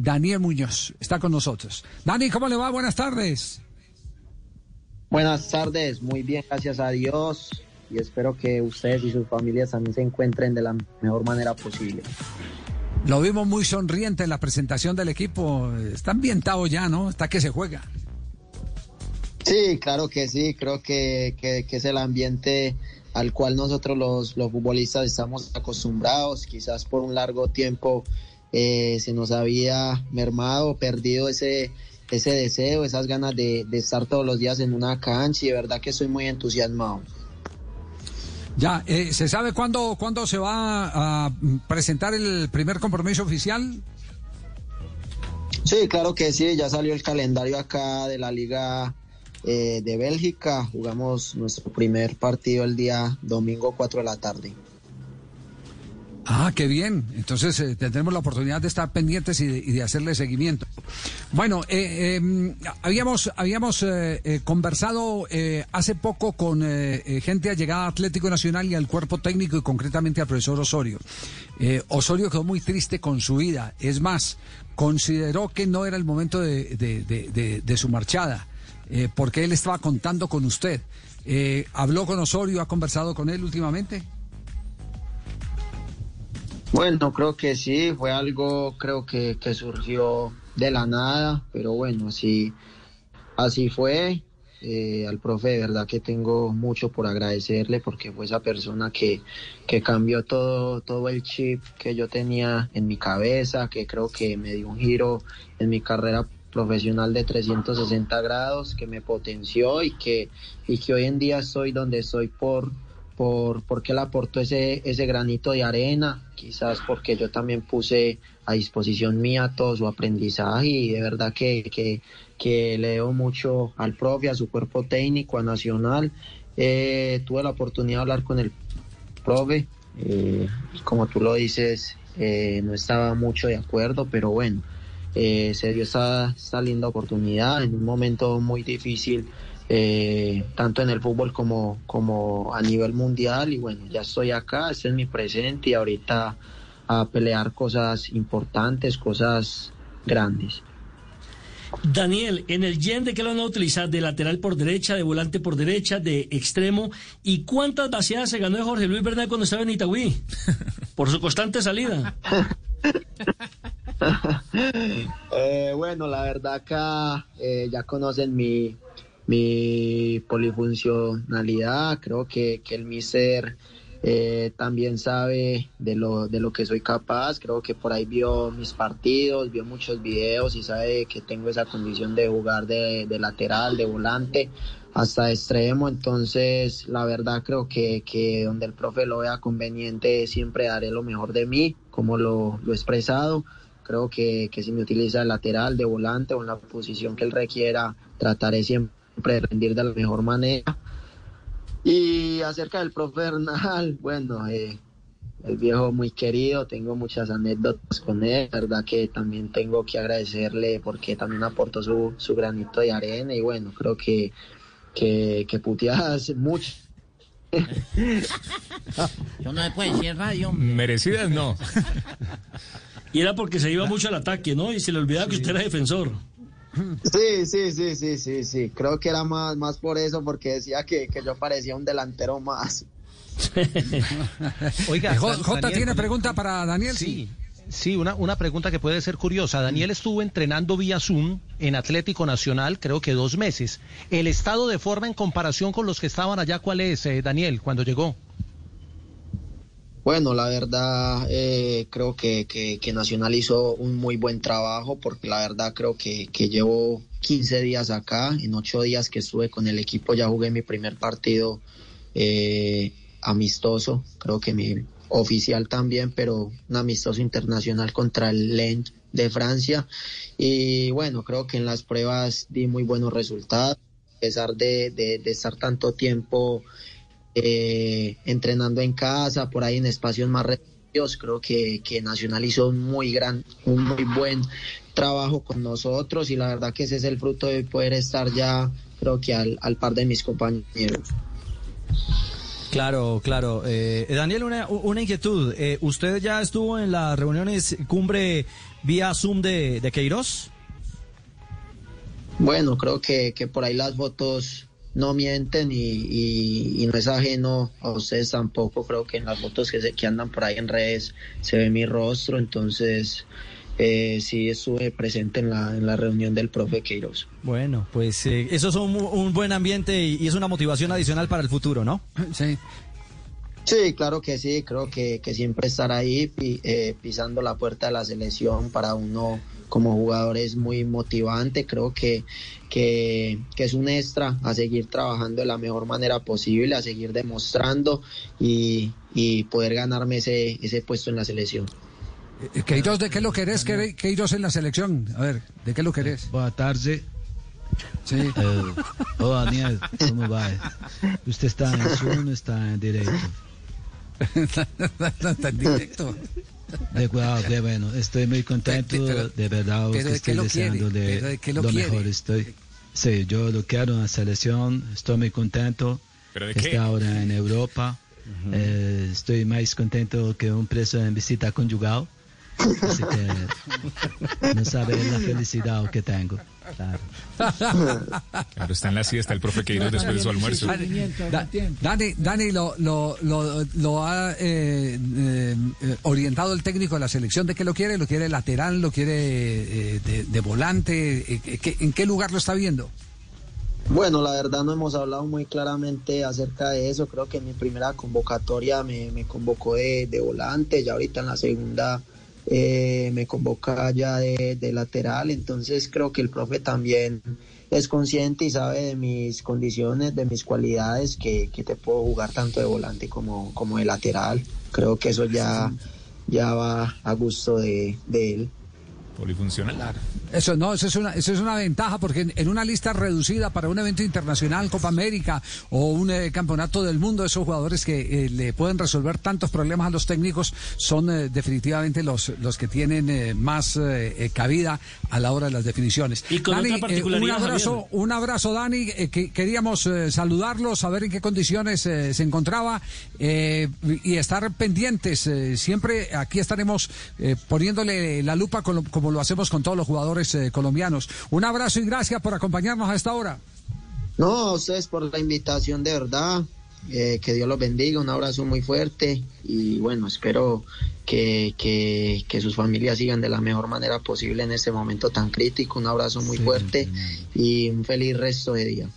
Daniel Muñoz. Está con nosotros. Dani, ¿cómo le va? Buenas tardes. Buenas tardes, muy bien, gracias a Dios. Y espero que ustedes y sus familias también se encuentren de la mejor manera posible. Lo vimos muy sonriente en la presentación del equipo. Está ambientado ya, ¿no? Está que se juega. Sí, claro que sí. Creo que, que, que es el ambiente al cual nosotros los, los futbolistas estamos acostumbrados. Quizás por un largo tiempo eh, se nos había mermado, perdido ese, ese deseo, esas ganas de, de estar todos los días en una cancha y de verdad que estoy muy entusiasmado. Ya, eh, ¿se sabe cuándo, cuándo se va a presentar el primer compromiso oficial? Sí, claro que sí, ya salió el calendario acá de la Liga eh, de Bélgica. Jugamos nuestro primer partido el día domingo 4 de la tarde. Ah, qué bien. Entonces eh, tendremos la oportunidad de estar pendientes y de, hacerle seguimiento. Bueno, eh, eh, habíamos, habíamos eh, eh, conversado hace poco con gente allegada a Atlético Nacional y al cuerpo técnico y concretamente al profesor Osorio. Osorio quedó muy triste con su vida. Es más, consideró que no era el momento de, de- su marchada, porque él estaba contando con usted. ¿Habló con Osorio? ¿Ha conversado con él últimamente? Bueno, creo que sí, fue algo creo que, que surgió de la nada, pero bueno, así, así fue. Eh, al profe de verdad que tengo mucho por agradecerle porque fue esa persona que, que cambió todo, todo el chip que yo tenía en mi cabeza, que creo que me dio un giro en mi carrera profesional de 360 grados, que me potenció y que, y que hoy en día estoy donde estoy por, por porque él aportó ese, ese granito de arena, quizás porque yo también puse a disposición mía todo su aprendizaje y de verdad que, que, que le debo mucho al profe, a su cuerpo técnico, a Nacional. Eh, tuve la oportunidad de hablar con el profe, eh, como tú lo dices, eh, no estaba mucho de acuerdo, pero bueno, eh, se dio esta, esta linda oportunidad en un momento muy difícil eh, tanto en el fútbol como, como a nivel mundial. Y bueno, ya estoy acá, este es mi presente y ahorita a pelear cosas importantes, cosas grandes. Daniel, en el Gen de qué lo van a utilizar, de lateral por derecha, de volante por derecha, de extremo. ¿Y cuántas vaciadas se ganó de Jorge Luis Bernal cuando estaba en Itagüí? Por su constante salida. Eh, bueno, la verdad acá eh, ya conocen mi, mi polifuncionalidad. Creo que, que el mister eh, también sabe de lo, de lo que soy capaz. Creo que por ahí vio mis partidos, vio muchos videos y sabe que tengo esa condición de jugar de, de lateral, de volante, hasta extremo. Entonces, la verdad creo que, que donde el profe lo vea conveniente, siempre daré lo mejor de mí, como lo, lo he expresado. Creo que, que si me utiliza de lateral, de volante o en la posición que él requiera, trataré siempre de rendir de la mejor manera. Y acerca del profe Bernal, bueno, eh, el viejo muy querido, tengo muchas anécdotas con él, verdad que también tengo que agradecerle porque también aportó su, su granito de arena y bueno, creo que, que, que puteadas mucho. Yo no se puede decir radio. hombre. Merecidas no. Y era porque se iba mucho al ataque, ¿no? Y se le olvidaba que usted era defensor. Sí, sí, sí, sí, sí, sí. Creo que era más, más por eso, porque decía que, que yo parecía un delantero más. Oiga, J, J tiene pregunta para Daniel. Sí, sí, una, una pregunta que puede ser curiosa. Daniel estuvo entrenando vía Zoom en Atlético Nacional, creo que dos meses. ¿El estado de forma en comparación con los que estaban allá, cuál es, eh, Daniel, cuando llegó? Bueno, la verdad eh, creo que, que, Nacional hizo un muy buen trabajo porque la verdad creo que, que llevo 15 días acá, en 8 días que estuve con el equipo ya jugué mi primer partido eh, amistoso, creo que mi oficial también, pero un amistoso internacional contra el Lens de Francia. Y bueno, creo que en las pruebas di muy buenos resultados, a pesar de, de, de estar tanto tiempo eh, entrenando en casa, por ahí en espacios más reducidos. Creo que, que Nacional hizo un muy gran, un muy buen trabajo con nosotros y la verdad que ese es el fruto de poder estar ya, creo que al, al par de mis compañeros. Claro, claro. Eh, Daniel, una, una inquietud. Eh, usted ya estuvo en las reuniones cumbre vía Zoom de, de Queiroz? Bueno, creo que, que por ahí las fotos no mienten y, y, no es ajeno a ustedes tampoco. Creo que en las fotos que, se, que andan por ahí en redes se ve mi rostro, entonces eh, sí estuve presente en la, en la reunión del profe Queiroz. Bueno, pues eh, eso es un, un, buen ambiente y, y, es una motivación adicional para el futuro, ¿no? Sí. Sí, claro que sí, creo que, que siempre estar ahí eh, pisando la puerta de la selección para uno como jugador es muy motivante, creo que, que, que, es un extra a seguir trabajando de la mejor manera posible, a seguir demostrando y, y poder ganarme ese, ese puesto en la selección. Queiroz, ¿de qué lo querés, Queiroz, en la selección? A ver, ¿de qué lo querés? Boa tarde. Sí. Eh, oh, Daniel, ¿cómo va? ¿Usted está en Zoom o está en directo? está en directo. De, wow, de bueno, estoy muy contento, pero, de verdad, pero que estoy lo deseando quiere? de, lo, mejor. Estoy, sí, yo lo quiero en la selección, estoy muy contento. ¿Pero de qué? está ahora en Europa. Uh -huh. eh, estoy más contento que un preso en visita conjugal. Así que no sabe la felicidad que tengo. Claro. claro, está en la siesta el profe Queiroz después de su almuerzo. Dani, Dani lo, lo, lo, lo ha eh, eh, orientado el técnico de la selección de qué lo quiere, lo quiere lateral, lo quiere eh, de, de, volante, ¿en qué lugar lo está viendo? Bueno, la verdad no hemos hablado muy claramente acerca de eso. Creo que en mi primera convocatoria me, me convocó de, de, volante, ya ahorita en la segunda eh, me convoca ya de, de, lateral. Entonces creo que el profe también es consciente y sabe de mis condiciones, de mis cualidades, que, que te puedo jugar tanto de volante como, como de lateral. Creo que eso ya, ya va a gusto de, de él. Polifuncional. Eso no, eso es una, eso es una ventaja porque en, en, una lista reducida para un evento internacional, Copa América o un eh, campeonato del mundo, esos jugadores que eh, le pueden resolver tantos problemas a los técnicos son eh, definitivamente los, los que tienen más cabida a la hora de las definiciones. Y con Dani, otra un abrazo, Javier. un abrazo, Dani. que queríamos saludarlo, saber en qué condiciones se encontraba y estar pendientes. siempre aquí estaremos poniéndole la lupa con lo, como lo hacemos con todos los jugadores eh, colombianos. Un abrazo y gracias por acompañarnos a esta hora. No, a ustedes por la invitación de verdad. Eh, que Dios los bendiga, un abrazo muy fuerte y bueno, espero que, que, que, sus familias sigan de la mejor manera posible en este momento tan crítico. Un abrazo muy fuerte y un feliz resto de día.